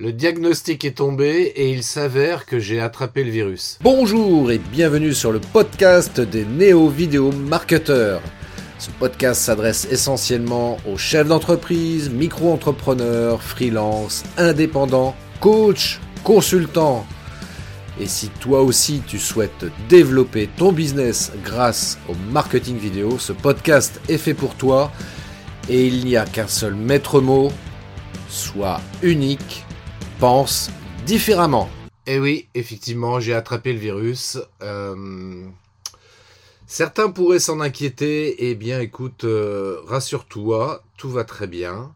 Le diagnostic est tombé et il s'avère que j'ai attrapé le virus. Bonjour et bienvenue sur le podcast des néo-vidéo marketeurs. Ce podcast s'adresse essentiellement aux chefs d'entreprise, micro-entrepreneurs, freelance, indépendants, coachs, consultants. Et si toi aussi tu souhaites développer ton business grâce au marketing vidéo, ce podcast est fait pour toi et il n'y a qu'un seul maître mot, sois unique pense différemment. Eh oui, effectivement, j'ai attrapé le virus. Euh, certains pourraient s'en inquiéter. Eh bien, écoute, euh, rassure-toi, tout va très bien.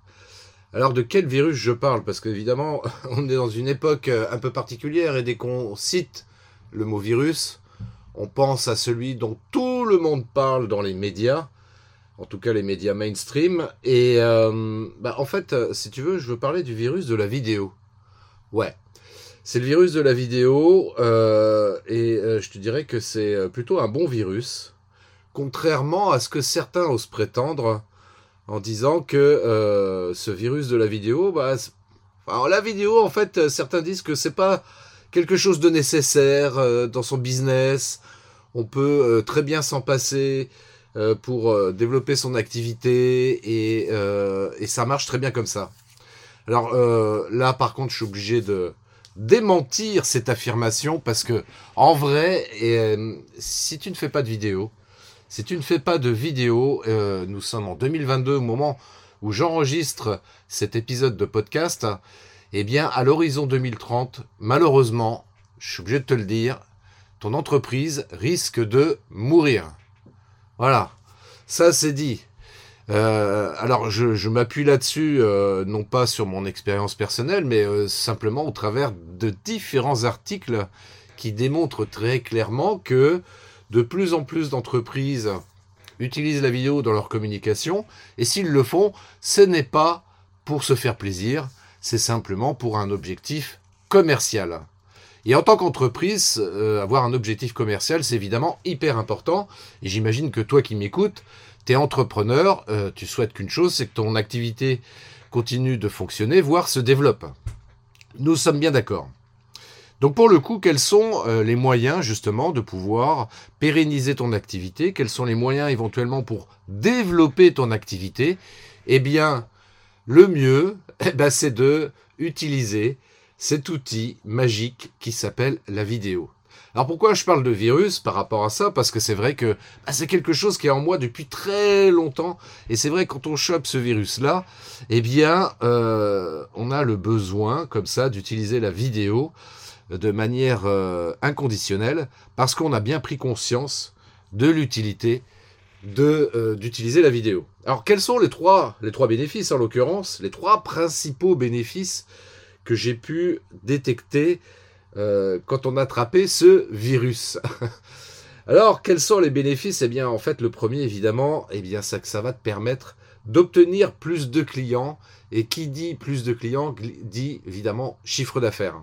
Alors, de quel virus je parle? Parce qu'évidemment, on est dans une époque euh, un peu particulière et dès qu'on cite le mot virus, on pense à celui dont tout le monde parle dans les médias, en tout cas les médias mainstream. Et bah, en fait, si tu veux, je veux parler du virus de la vidéo. Ouais. C'est le virus de la vidéo euh, et euh, je te dirais que c'est euh, plutôt un bon virus, contrairement à ce que certains osent prétendre en disant que ce virus de la vidéo, bah, la vidéo en fait, certains disent que c'est pas quelque chose de nécessaire dans son business. On peut très bien s'en passer pour développer son activité et ça marche très bien comme ça. Alors euh, là, par contre, je suis obligé de démentir cette affirmation parce que, en vrai, euh, si tu ne fais pas de vidéo, si tu ne fais pas de vidéo, euh, nous sommes en 2022 au moment où j'enregistre cet épisode de podcast, eh bien, à l'horizon 2030, malheureusement, je suis obligé de te le dire, ton entreprise risque de mourir. Voilà, ça c'est dit. Euh, alors, je, m'appuie là-dessus, euh, non pas sur mon expérience personnelle, mais euh, simplement au travers de différents articles qui démontrent très clairement que de plus en plus d'entreprises utilisent la vidéo dans leur communication, et s'ils le font, ce n'est pas pour se faire plaisir, c'est simplement pour un objectif commercial. Et en tant qu'entreprise, avoir un objectif commercial, c'est évidemment hyper important, et j'imagine que toi qui m'écoutes, tu es entrepreneur, euh, tu souhaites qu'une chose, c'est que ton activité continue de fonctionner, voire se développe. Nous sommes bien d'accord. Donc pour le coup, quels sont euh, les moyens justement de pouvoir pérenniser ton activité? Quels sont les moyens éventuellement pour développer ton activité? Eh bien, le mieux, eh ben, c'est de utiliser cet outil magique qui s'appelle la vidéo. Alors pourquoi je parle de virus par rapport à ça? Parce que c'est vrai que bah, c'est quelque chose qui est en moi depuis très longtemps. Et c'est vrai quand on chope ce virus-là, eh bien, euh, on a le besoin comme ça d'utiliser la vidéo de manière euh, inconditionnelle parce qu'on a bien pris conscience de l'utilité de euh, d'utiliser la vidéo. Alors quels sont les trois les trois bénéfices en l'occurrence, les trois principaux bénéfices que j'ai pu détecter euh, quand on a attrapé ce virus. Alors, quels sont les bénéfices? Eh bien, en fait, le premier, évidemment, eh bien, ça, ça va te permettre d'obtenir plus de clients. Et qui dit plus de clients dit évidemment chiffre d'affaires.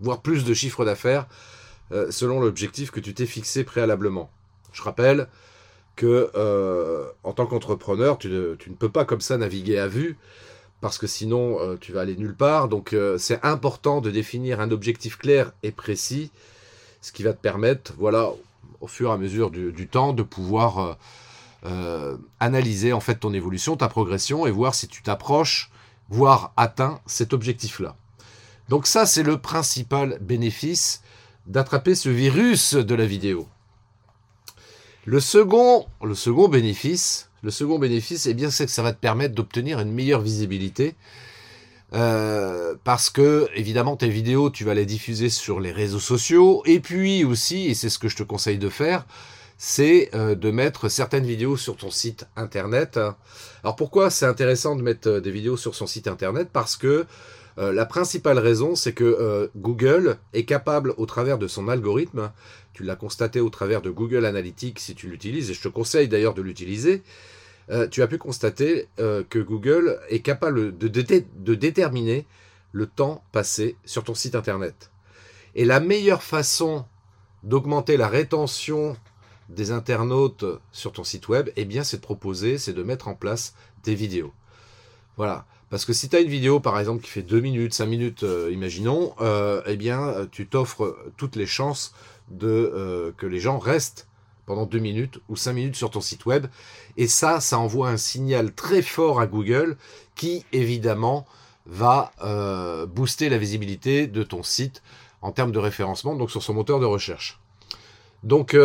Voire plus de chiffre d'affaires euh, selon l'objectif que tu t'es fixé préalablement. Je rappelle que euh, en tant qu'entrepreneur, tu ne peux pas comme ça naviguer à vue parce que sinon euh, tu vas aller nulle part. Donc euh, c'est important de définir un objectif clair et précis, ce qui va te permettre, voilà, au fur et à mesure du, temps, de pouvoir euh, analyser en fait ton évolution, ta progression et voir si tu t'approches, voire atteins cet objectif-là. Donc ça c'est le principal bénéfice d'attraper ce virus de la vidéo. Le second, le second bénéfice, le second bénéfice, eh bien, c'est que ça va te permettre d'obtenir une meilleure visibilité. Euh, parce que évidemment tes vidéos tu vas les diffuser sur les réseaux sociaux et puis aussi et c'est ce que je te conseille de faire c'est euh, de mettre certaines vidéos sur ton site internet alors pourquoi c'est intéressant de mettre euh, des vidéos sur son site internet? Parce que la principale raison c'est que Google est capable au travers de son algorithme tu l'as constaté au travers de Google Analytics si tu l'utilises, et je te conseille d'ailleurs de l'utiliser. Euh, tu as pu constater euh, que Google est capable de, de, déterminer le temps passé sur ton site internet. Et la meilleure façon d'augmenter la rétention des internautes sur ton site web, eh bien, c'est de proposer, c'est de mettre en place des vidéos. Voilà. Parce que si tu as une vidéo, par exemple, qui fait 2 minutes, 5 minutes, euh, imaginons, euh, eh bien, tu t'offres toutes les chances de euh, que les gens restent pendant 2 minutes ou 5 minutes sur ton site web. Et ça, ça envoie un signal très fort à Google qui, évidemment, va booster la visibilité de ton site en termes de référencement, donc sur son moteur de recherche. Donc,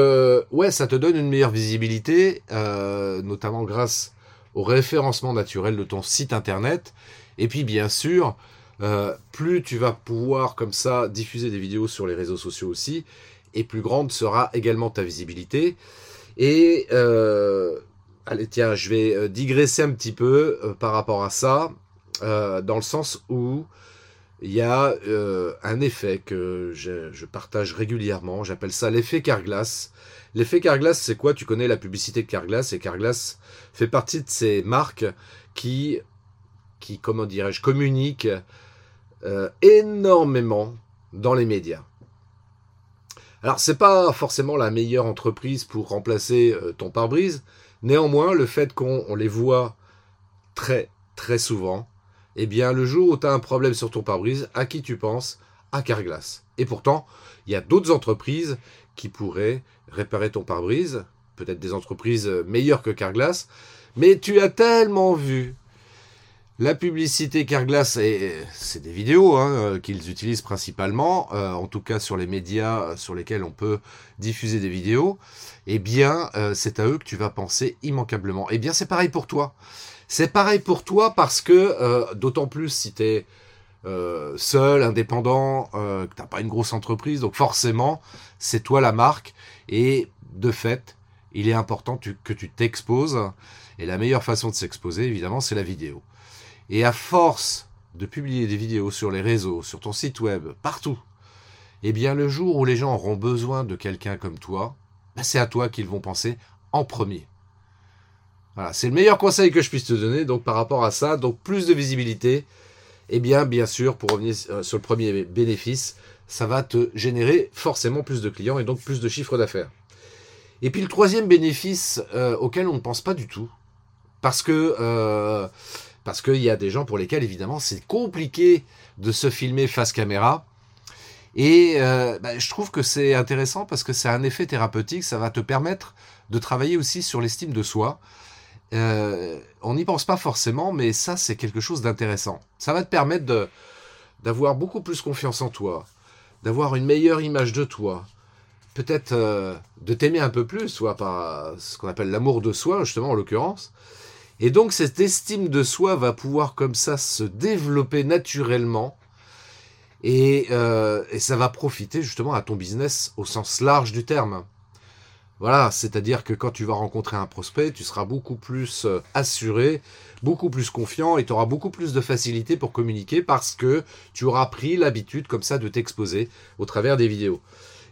ouais, ça te donne une meilleure visibilité, notamment grâce au référencement naturel de ton site internet. Et puis bien sûr, euh, plus tu vas pouvoir comme ça diffuser des vidéos sur les réseaux sociaux aussi, et plus grande sera également ta visibilité. Et euh, allez tiens, je vais euh, digresser un petit peu par rapport à ça, dans le sens où il y a un effet que je, partage régulièrement, j'appelle ça l'effet Carglass. L'effet Carglass, c'est quoi? Tu connais la publicité de Carglass et Carglass fait partie de ces marques qui, comment dirais-je, communiquent euh, énormément dans les médias. Alors, c'est pas forcément la meilleure entreprise pour remplacer euh, ton pare-brise. Néanmoins, le fait qu'on les voit très très souvent, eh bien, le jour où tu as un problème sur ton pare-brise, à qui tu penses? À Carglass. Et pourtant, il y a d'autres entreprises qui pourraient réparer ton pare-brise, peut-être des entreprises euh, meilleures que Carglass, mais tu as tellement vu la publicité Carglass, c'est des vidéos hein, euh, qu'ils utilisent principalement, euh, en tout cas sur les médias sur lesquels on peut diffuser des vidéos, eh bien c'est à eux que tu vas penser immanquablement. Eh bien c'est pareil pour toi. C'est pareil pour toi parce que, d'autant plus si tu es seul, indépendant, que tu n'as pas une grosse entreprise, donc forcément c'est toi la marque, et de fait, il est important que tu t'exposes. Et la meilleure façon de s'exposer, évidemment, c'est la vidéo. Et à force de publier des vidéos sur les réseaux, sur ton site web, partout, eh bien le jour où les gens auront besoin de quelqu'un comme toi, bah, c'est à toi qu'ils vont penser en premier. Voilà, c'est le meilleur conseil que je puisse te donner. Donc par rapport à ça, donc plus de visibilité. Eh bien, bien sûr, pour revenir euh, sur le premier bénéfice, ça va te générer forcément plus de clients et donc plus de chiffre d'affaires. Et puis le troisième bénéfice euh, auquel on ne pense pas du tout, parce que euh, parce qu'il y a des gens pour lesquels évidemment c'est compliqué de se filmer face caméra. Et bah, je trouve que c'est intéressant parce que c'est un effet thérapeutique, ça va te permettre de travailler aussi sur l'estime de soi. On n'y pense pas forcément, mais ça c'est quelque chose d'intéressant. Ça va te permettre d'avoir beaucoup plus confiance en toi, d'avoir une meilleure image de toi, peut-être euh, de t'aimer un peu plus, soit par ce qu'on appelle l'amour de soi, justement en l'occurrence. Et donc cette estime de soi va pouvoir comme ça se développer naturellement et, euh, et ça va profiter justement à ton business au sens large du terme. Voilà, c'est-à-dire que quand tu vas rencontrer un prospect, tu seras beaucoup plus euh, assuré, beaucoup plus confiant et tu auras beaucoup plus de facilité pour communiquer parce que tu auras pris l'habitude comme ça de t'exposer au travers des vidéos.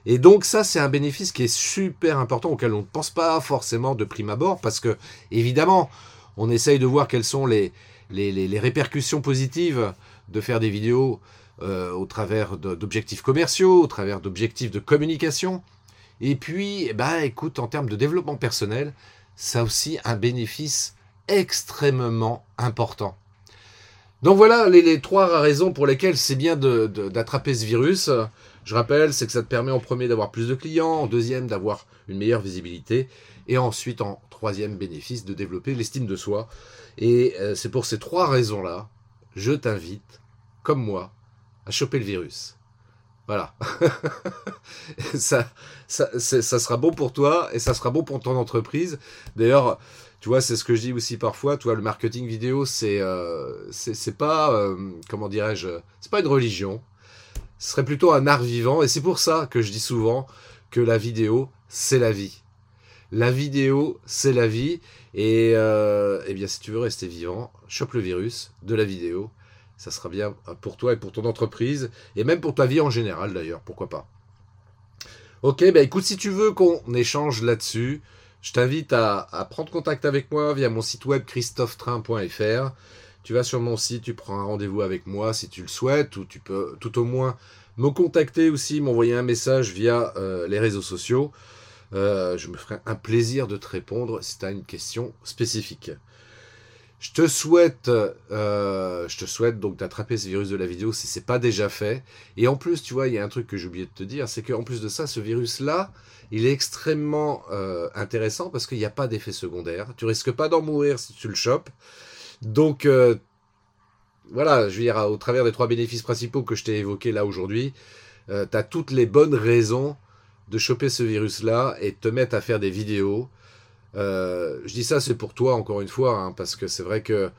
Et donc ça, c'est un bénéfice qui est super important auquel on ne pense pas forcément de prime abord parce que, évidemment, on essaye de voir quelles sont les, répercussions positives de faire des vidéos euh, au travers d'objectifs commerciaux, au travers d'objectifs de communication. Et puis, bah, écoute, en termes de développement personnel, ça a aussi un bénéfice extrêmement important. Donc voilà les, trois raisons pour lesquelles c'est bien d'attraper ce virus. Je rappelle, c'est que ça te permet en premier d'avoir plus de clients, en deuxième d'avoir une meilleure visibilité, et ensuite en troisième bénéfice de développer l'estime de soi. Et euh, c'est pour ces trois raisons-là, je t'invite, comme moi, à choper le virus. Voilà. ça, ça, ça, sera bon pour toi et ça sera bon pour ton entreprise. D'ailleurs, tu vois, c'est ce que je dis aussi parfois. Toi, le marketing vidéo, c'est euh, c'est pas euh, comment dirais-je, c'est pas une religion. Ce serait plutôt un art vivant et c'est pour ça que je dis souvent que la vidéo, c'est la vie. La vidéo, c'est la vie et euh, eh bien, si tu veux rester vivant, chope le virus de la vidéo ça sera bien pour toi et pour ton entreprise, et même pour ta vie en général d'ailleurs, pourquoi pas. Ok, bah écoute, si tu veux qu'on échange là-dessus, je t'invite à, prendre contact avec moi via mon site web christophetrain.fr. Tu vas sur mon site, tu prends un rendez-vous avec moi si tu le souhaites, ou tu peux tout au moins me contacter aussi, m'envoyer un message via euh, les réseaux sociaux. Euh, je me ferai un plaisir de te répondre si tu as une question spécifique. Je te souhaite, euh, je te souhaite donc d'attraper ce virus de la vidéo si c'est pas déjà fait. Et en plus, tu vois, il y a un truc que j'ai oublié de te dire, c'est qu'en plus de ça, ce virus-là, il est extrêmement euh, intéressant parce qu'il n'y a pas d'effet secondaire. Tu risques pas d'en mourir si tu le chopes. Donc euh, voilà, je veux dire, au travers des trois bénéfices principaux que je t'ai évoqués là aujourd'hui, tu as toutes les bonnes raisons de choper ce virus-là et te mettre à faire des vidéos. Euh, je dis ça, c'est pour toi, encore une fois, hein, parce que c'est vrai que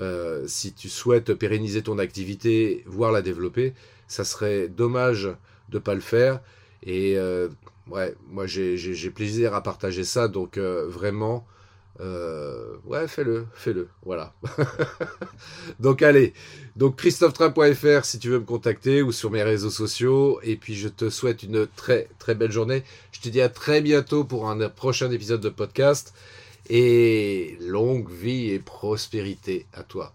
euh, si tu souhaites pérenniser ton activité, voire la développer, ça serait dommage de pas le faire. Et euh, ouais, moi j'ai plaisir à partager ça, donc vraiment, euh, ouais, fais-le, fais-le, voilà. donc allez, donc christophetrain.fr si tu veux me contacter ou sur mes réseaux sociaux. Et puis je te souhaite une très très belle journée. Je te dis à très bientôt pour un prochain épisode de podcast. Et longue vie et prospérité à toi.